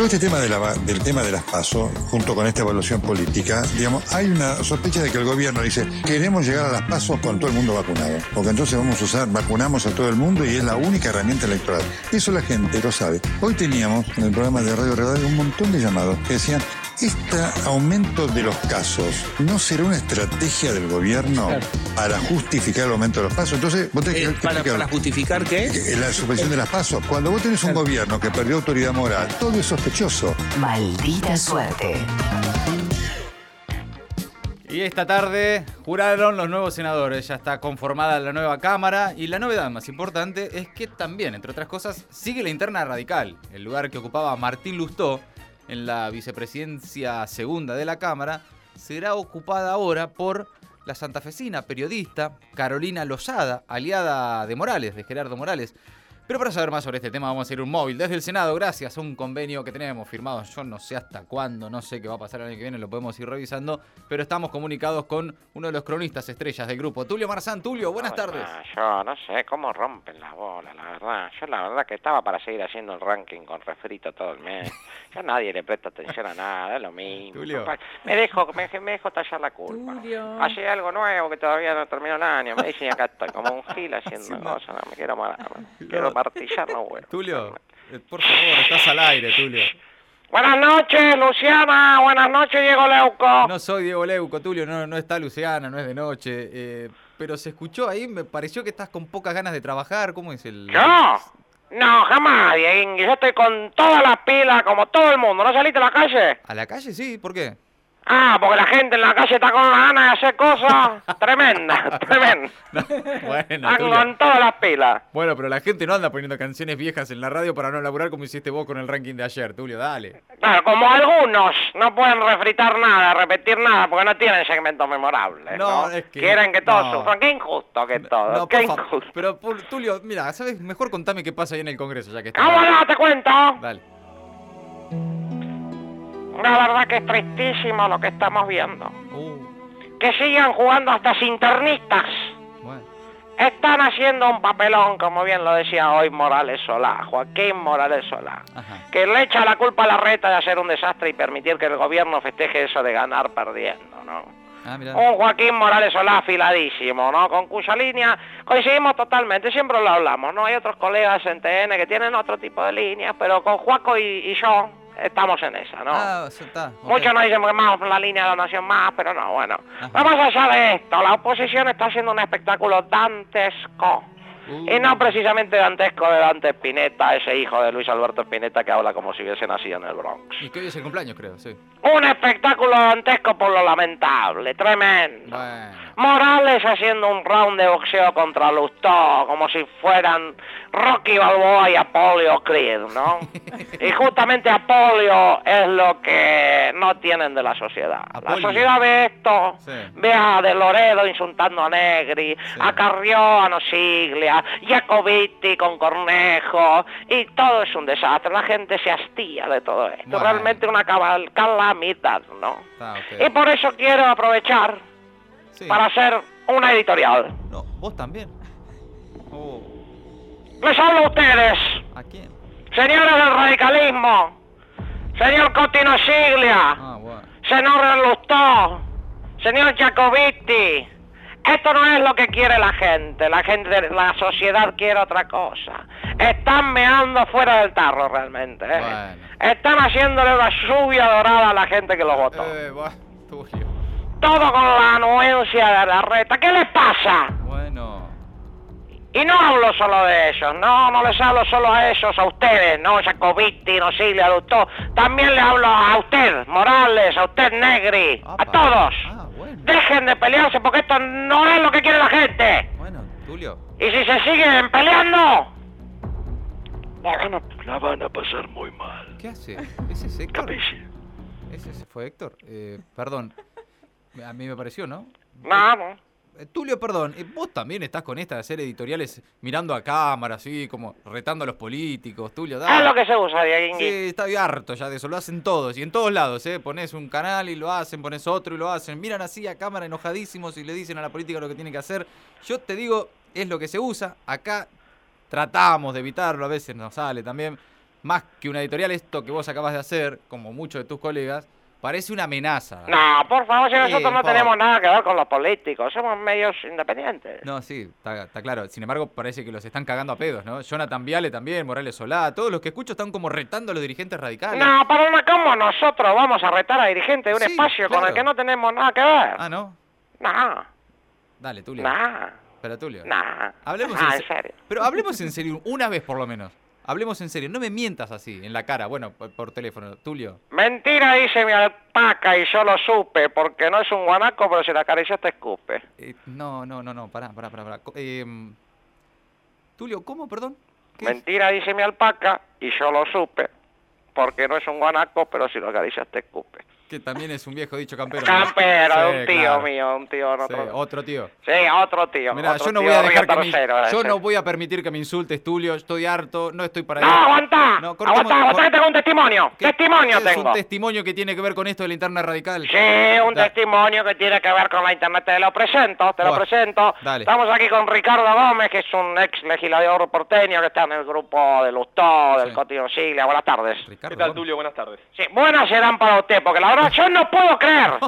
Todo este tema del tema de las PASO, junto con esta evaluación política, digamos, hay una sospecha de que el gobierno dice, queremos llegar a las PASO con todo el mundo vacunado, porque entonces vamos a usar, vacunamos a todo el mundo y es la única herramienta electoral. Eso la gente lo sabe. Hoy teníamos en el programa de Radio Redal un montón de llamados que decían, este aumento de los casos no será una estrategia del gobierno para justificar el aumento de los pasos. Entonces, vos tenés que Eh, para, explicar- para justificar qué? que La suspensión de las pasos. Cuando vos tenés un gobierno que perdió autoridad moral, todo es sospechoso. Maldita suerte. Y esta tarde juraron los nuevos senadores, ya está conformada la nueva Cámara y la novedad más importante es que también, entre otras cosas, sigue la interna radical, el lugar que ocupaba Martín Lustó en la vicepresidencia segunda de la Cámara, será ocupada ahora por la santafesina periodista Carolina Lozada, aliada de Morales, de Gerardo Morales. Pero para saber más sobre este tema vamos a ir un móvil desde el Senado, gracias a un convenio que tenemos firmado, yo no sé hasta cuándo, no sé qué va a pasar el año que viene, lo podemos ir revisando, pero estamos comunicados con uno de los cronistas estrellas del grupo, Tulio Marzán. Tulio, buenas tardes. Ah, yo no sé cómo rompen las bolas, la verdad. Yo la verdad que estaba para seguir haciendo el ranking con refrito todo el mes. Yo a nadie le presta atención a nada, es lo mismo. Tulio. Me dejo, me, me dejo tallar la culpa. Hace algo nuevo que todavía no terminó el año. Me dicen acá estoy como un gil haciendo cosas. No, me quiero matar. me Quiero no bueno. Tulio, eh, por favor, estás al aire, Tulio. Buenas noches, Luciana. Buenas noches, Diego Leuco. No soy Diego Leuco, Tulio, no, no está Luciana, no es de noche, eh, pero se escuchó ahí, me pareció que estás con pocas ganas de trabajar, ¿cómo es el...? ¿Yo? No, jamás, Dieguín. Yo estoy con todas las pilas, como todo el mundo. ¿No saliste a la calle? ¿A la calle sí? ¿Por qué? Ah, porque la gente en la calle está con ganas de hacer cosas tremendas, tremendas. bueno, Tulio. con todas las pilas. Bueno, pero la gente no anda poniendo canciones viejas en la radio para no laburar como hiciste vos con el ranking de ayer, Tulio, dale. Claro, como algunos no pueden refritar nada, repetir nada, porque no tienen segmentos memorables. No, No, es que- Quieren que todos no. sufran. Qué injusto que todo. No, qué injusto. Pero, Tulio, mira, ¿sabes? Mejor contame qué pasa ahí en el Congreso, ya que está. ¿Cómo no? Te cuento. Dale. La verdad que es tristísimo lo que estamos viendo. Uh, Que sigan jugando hasta internistas. bueno. Están haciendo un papelón, como bien lo decía hoy Morales Solá, Joaquín Morales Solá, Ajá. que le echa la culpa a la reta de hacer un desastre y permitir que el gobierno festeje eso de ganar perdiendo, ¿no? Ah. Un Joaquín Morales Solá afiladísimo, ¿no? Con cuya línea coincidimos totalmente, siempre lo hablamos, ¿no? Hay otros colegas en TN que tienen otro tipo de líneas, pero con Juaco y, y yo estamos en esa, ¿no? Ah, eso está. Muchos nos dicen que más la línea de la nación más, pero no, bueno. Ajá. Vamos allá de esto. La oposición está haciendo un espectáculo dantesco. Uh. Y no precisamente dantesco de Dante Spinetta, ese hijo de Luis Alberto Spinetta que habla como si hubiese nacido en el Bronx. Y que hoy es el cumpleaños, creo, sí. Un espectáculo dantesco por lo lamentable, tremendo. Bueno. Morales haciendo un round de boxeo contra Lustó, como si fueran Rocky Balboa y Apolio Creed, ¿no? y justamente Apolio es lo que no tienen de la sociedad. La sociedad ve esto, Sí. ve a De Loredo insultando a Negri, a Carrió a Nosiglia, Jacobiti con Cornejo, y todo es un desastre. La gente se hastía de todo esto. Bueno. Realmente una cabal- calamidad, ¿no? Y por eso quiero aprovechar Sí. para hacer una editorial. No, vos también. Oh, Les hablo a ustedes, ¿A quién? señores del radicalismo, señor Cotino Siglia, Ah, bueno. señor Lustó, señor Jacobiti. Esto no es lo que quiere la gente, la gente, la sociedad quiere otra cosa. Están meando fuera del tarro realmente. ¿eh? Bueno. Están haciéndole una lluvia dorada a la gente que lo votó. Eh, bueno. Todo con la anuencia de la reta. ¿Qué les pasa? Bueno. Y no hablo solo de ellos, no, no les hablo solo a ellos, a ustedes, no, Jacobiti, no Silvia, Lustó. También le hablo a usted, Morales, a usted, Negri, a todos. Ah, bueno. Dejen de pelearse porque esto no es lo que quiere la gente. Bueno, Tulio. Y si se siguen peleando, La van, a, la van a pasar muy mal. ¿Qué hace? ¿Ese es Héctor? Capiche. ¿Ese ese fue Héctor? Eh, perdón. A mí me pareció, ¿no? no. Eh, Tulio, perdón, eh, vos también estás con esta de hacer editoriales mirando a cámara, así como retando a los políticos, Tulio, dale. Es lo que se usa, Dieguingui. Sí, estoy harto ya de eso, lo hacen todos y en todos lados, ¿eh? Pones un canal y lo hacen, pones otro y lo hacen, miran así a cámara enojadísimos y le dicen a la política lo que tiene que hacer. Yo te digo, es lo que se usa, acá tratamos de evitarlo, a veces nos sale también, más que una editorial, esto que vos acabas de hacer, como muchos de tus colegas, parece una amenaza. No, por favor, si Sí, nosotros no por- tenemos nada que ver con los políticos, somos medios independientes. No, sí, está, está claro. Sin embargo, parece que los están cagando a pedos, ¿no? Jonathan Viale también, Morales Solá, todos los que escucho están como retando a los dirigentes radicales. No, para una, ¿cómo nosotros vamos a retar a dirigentes de un Sí, espacio con el que no tenemos nada que ver? Ah, ¿no? No, Dale, Tulio. no, Pero Tulio. no. Hablemos ah, en, en se- serio. Pero hablemos en serio, una vez por lo menos. Hablemos en serio, no me mientas así, en la cara, bueno, por, por teléfono. Tulio. Mentira dice mi alpaca y yo lo supe, porque no es un guanaco, pero si la acaricias te escupe. eh, no, no, no, no, pará, pará, pará. pará. Em, Tulio, ¿cómo, perdón? Mentira dice mi alpaca y yo lo supe, porque no es un guanaco, pero si lo acaricias te escupe. Que también es un viejo dicho campero. ¿no? Campero, Sí, un tío claro. mío, un tío en Sí, otro. otro tío. Sí, otro tío. Mira, otro yo no tío voy a dejar que Tercero, yo no voy a permitir que me insultes, Tulio. Estoy harto, no estoy para No, eso. aguantá. No, cortemos- aguantá, aguantá que tengo un testimonio. ¿Qué- Testimonio qué es tengo. un testimonio que tiene que ver con esto de la interna radical? Sí, un Da- testimonio que tiene que ver con la internet. Te lo presento, te lo presento. dale. Estamos aquí con Ricardo Gómez, que es un ex legislador porteño que está en el grupo de Lustó, del Sí. Cotino Siglia. Buenas tardes. Ricardo, ¿Qué tal, Gómez. Tulio? Buenas tardes. Sí, buenas serán para usted, porque la yo no puedo creer.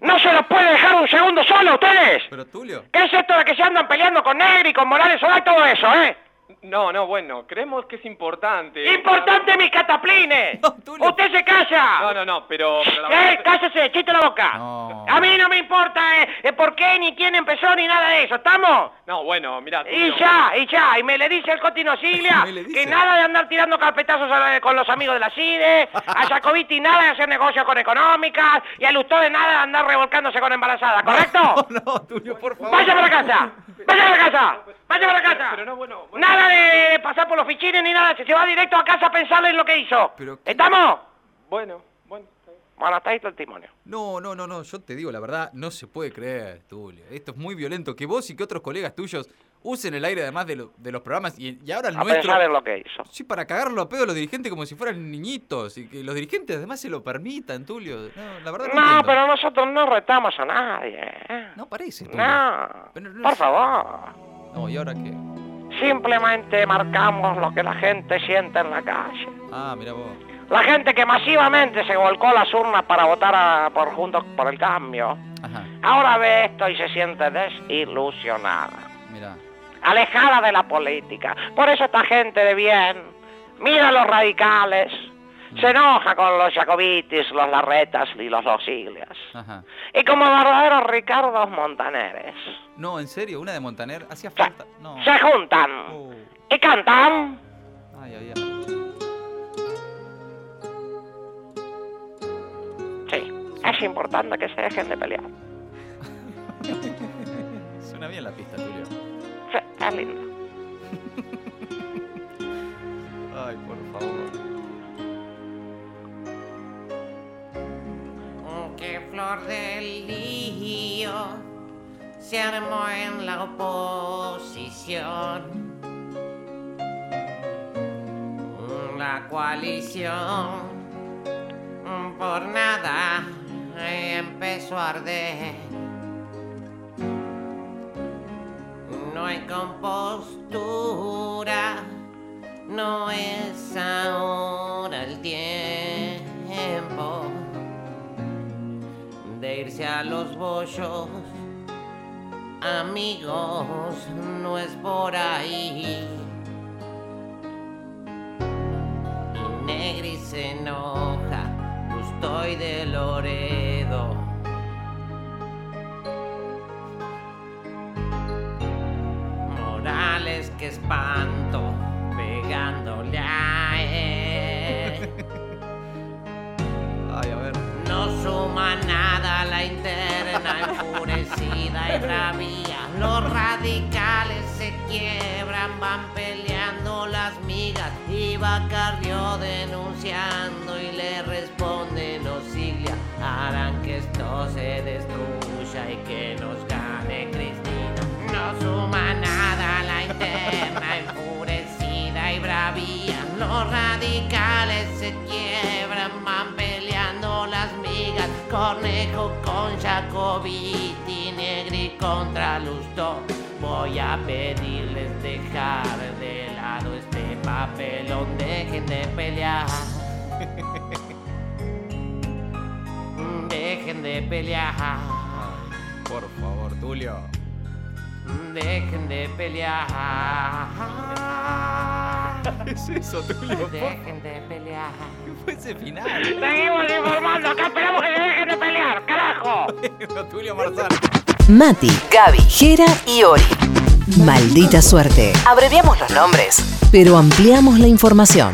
No se los puede dejar un segundo solo a ustedes. Pero Tulio. ¿Qué es esto de que se andan peleando con Negri, con Morales Solá y todo eso, eh? No, no, bueno, creemos que es importante. ¡Importante mis cataplines! No. ¡Usted se calla! No, no, no, pero... pero la ¡Eh, cállese! ¡Chiste la boca! No. A mí no me importa eh, eh, por qué, ni quién empezó, ni nada de eso, ¿estamos? No, bueno, mira, Y ya, y ya, y me le dice el Cotino Siglia que nada de andar tirando carpetazos a la- con los amigos de la CIDE, a Jacobiti nada de hacer negocios con económicas, y a Lustó de nada de andar revolcándose con embarazadas, ¿correcto? No, no, Tulio, por favor. ¡Vaya para casa! ¡Vaya para casa! ¡Vaya para casa! Pero no, bueno, bueno. Nada de, de pasar por los fichines ni nada, se se va directo a casa a pensar en lo que hizo. Pero qué- ¿Estamos? Bueno, bueno. está. Bueno, hasta ahí tu testimonio. No, no, no, no, yo te digo la verdad, no se puede creer, Tulio. Esto es muy violento. Que vos y que otros colegas tuyos usen el aire además de, lo- de los programas y, y ahora el A nuestro. pensar en lo que hizo. Sí, para cagarlo a pedo a los dirigentes como si fueran niñitos y que los dirigentes además se lo permitan, Tulio. No, la verdad no, No, pero nosotros no retamos a nadie. ¿eh? No parece, Tulio. No, Pero no por favor. No, ¿y ahora qué? Simplemente marcamos lo que la gente siente en la calle. Ah, mira vos. La gente que masivamente se volcó a las urnas para votar a- por Juntos por el Cambio, Ajá, ahora ve esto y se siente desilusionada, mira. alejada de la política. Por eso esta gente de bien mira a los radicales, se enoja con los jacobitis, los larretas y los losiglias. Ajá. Y como verdaderos Ricardos Montaneres, No, en serio, una de Montaner hacía se, falta. No. se juntan Oh. y cantan. Ay, ay, ay. Sí, es importante que se dejen de pelear. Suena bien la pista, Tulio. Sí, es lindo. Ay, por favor. Del lío se armó en la oposición. La coalición por nada empezó a arder. No hay compostura, no es ahora el tiempo a los bollos. Amigos, no es por ahí. Y Negri se enoja, yo estoy de Loredo. Morales, que pegándole Los radicales se quiebran, van peleando las migas. Y Bacardio denunciando y le responde Osiglia. Harán que esto se destruya y que nos gane Cristina. No suma nada la interna enfurecida y bravía. Los radicales se quiebran, van peleando las migas. Cornejo con Jacobiti, Negri contra Lustó. Voy a pedirles dejar de lado este papelón, dejen de pelear. Dejen de pelear. Por favor, Tulio. Dejen de pelear. ¿Qué es eso, Tulio? Dejen de pelear. ¿Qué fue ese final? Seguimos informando, acá esperamos que dejen de pelear, carajo. Tulio Marzano. Mati, Gaby, Jera y Ori. Maldita suerte. Abreviamos los nombres, pero ampliamos la información.